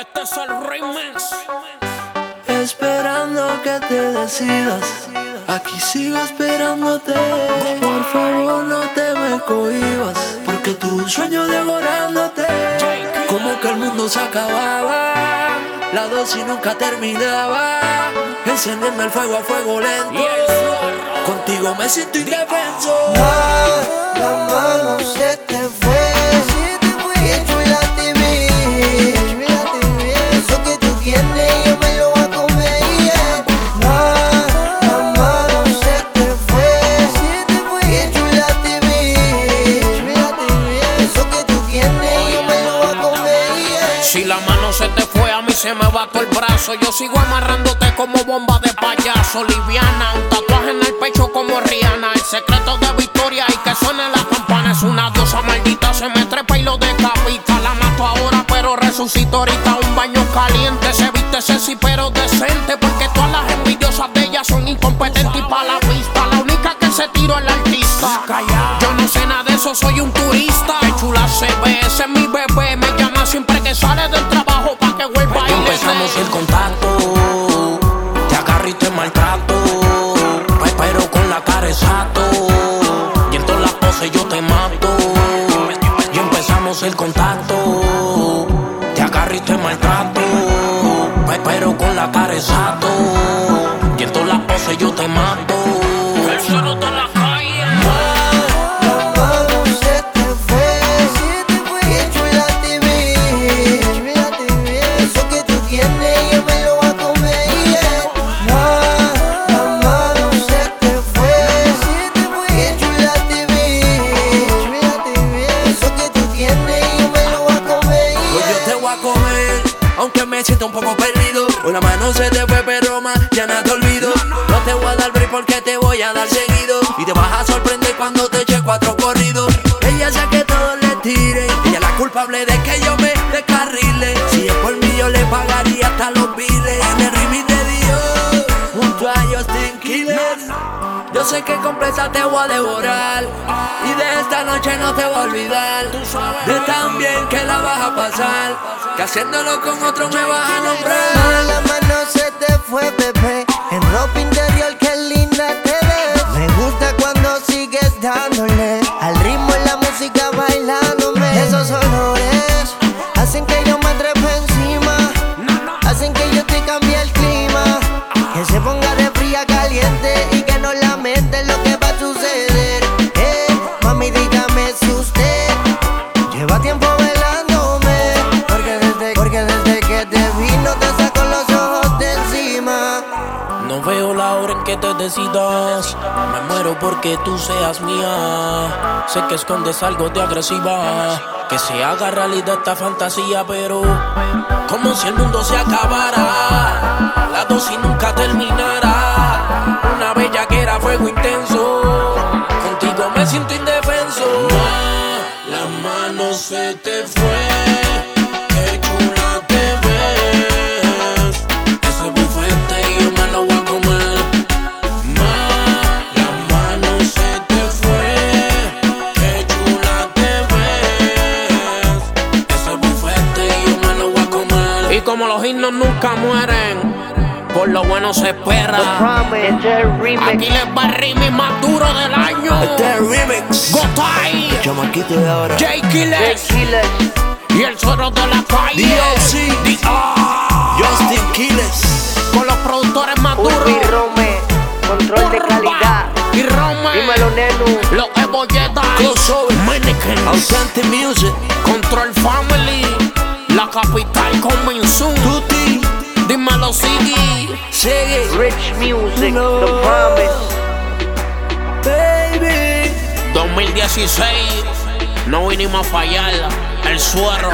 el remix. Esperando que te decidas. Aquí sigo esperándote. Por favor, no te me cohibas. Porque tu sueño devorándote. Como que el mundo se acababa. La dosis nunca terminaba. Encendiendo el fuego a fuego lento. Contigo me siento indefenso. La mano se te fue. La mano se te fue, a mí se me todo el brazo. Yo sigo amarrándote como bomba de payaso. Liviana, un tatuaje en el pecho como Rihanna. El secreto de victoria y que suene la campana. Es una diosa maldita, se me trepa y lo decapita. La mato ahora, pero resucito ahorita. Un baño caliente, se viste sexy, pero decente. Porque todas las envidiosas de ella son incompetentes. Y pa' la pista, la única que se tiró es la artista. Yo no sé nada de eso, soy un turista. Qué chula se ve, ese es mi bebé. El contacto, te agarro y te maltrato, pe- pero con la cara exacto, y en todas las poses yo te mato. Y empezamos el contacto, te agarro y te maltrato, pe- pero con la cara exacto, aunque me siento un poco perdido. Hoy la mano se te fue, pero mañana te olvido. No te voy a dar break porque te voy a dar seguido. Y te vas a sorprender cuando te eche cuatro corridos. Ella sé que todos le tiren. Ella es la culpable de que yo me descarrile. Si es por mí, yo le pagaría hasta los biles. En el remix de Dios, junto a Justin Killer. Sé que completa te voy a devorar. Y de esta noche no te voy a olvidar. De tan bien que la vas a pasar. Que haciéndolo con otro me vas a que te decidas. Me muero porque tú seas mía. Sé que escondes algo de agresiva. Que se haga realidad esta fantasía, pero como si el mundo se acabara. La dosis nunca terminara. Una bella que era fuego intenso. Contigo me siento indefenso. La mano se te fue. Como los himnos nunca mueren, por lo bueno se espera. Aquí les va el remix más duro del año. Este es remix. Gotay, Chamaquito de ahora. J Killers y el suero de la calle. D.O.C.. D.R.. Justin Quiles. Con los productores más duros. Urbi Rome, control de calidad. Y Rome. Dímelo, Nenu. Los Ebolletas. Crossover. Mannequins. Authentic Music. Control Family. La capital Convención. Tutti. Dímelo, Siggy. Sigue. Rich Music, The Promise. Baby. 2016. No vinimos a fallar. El suero.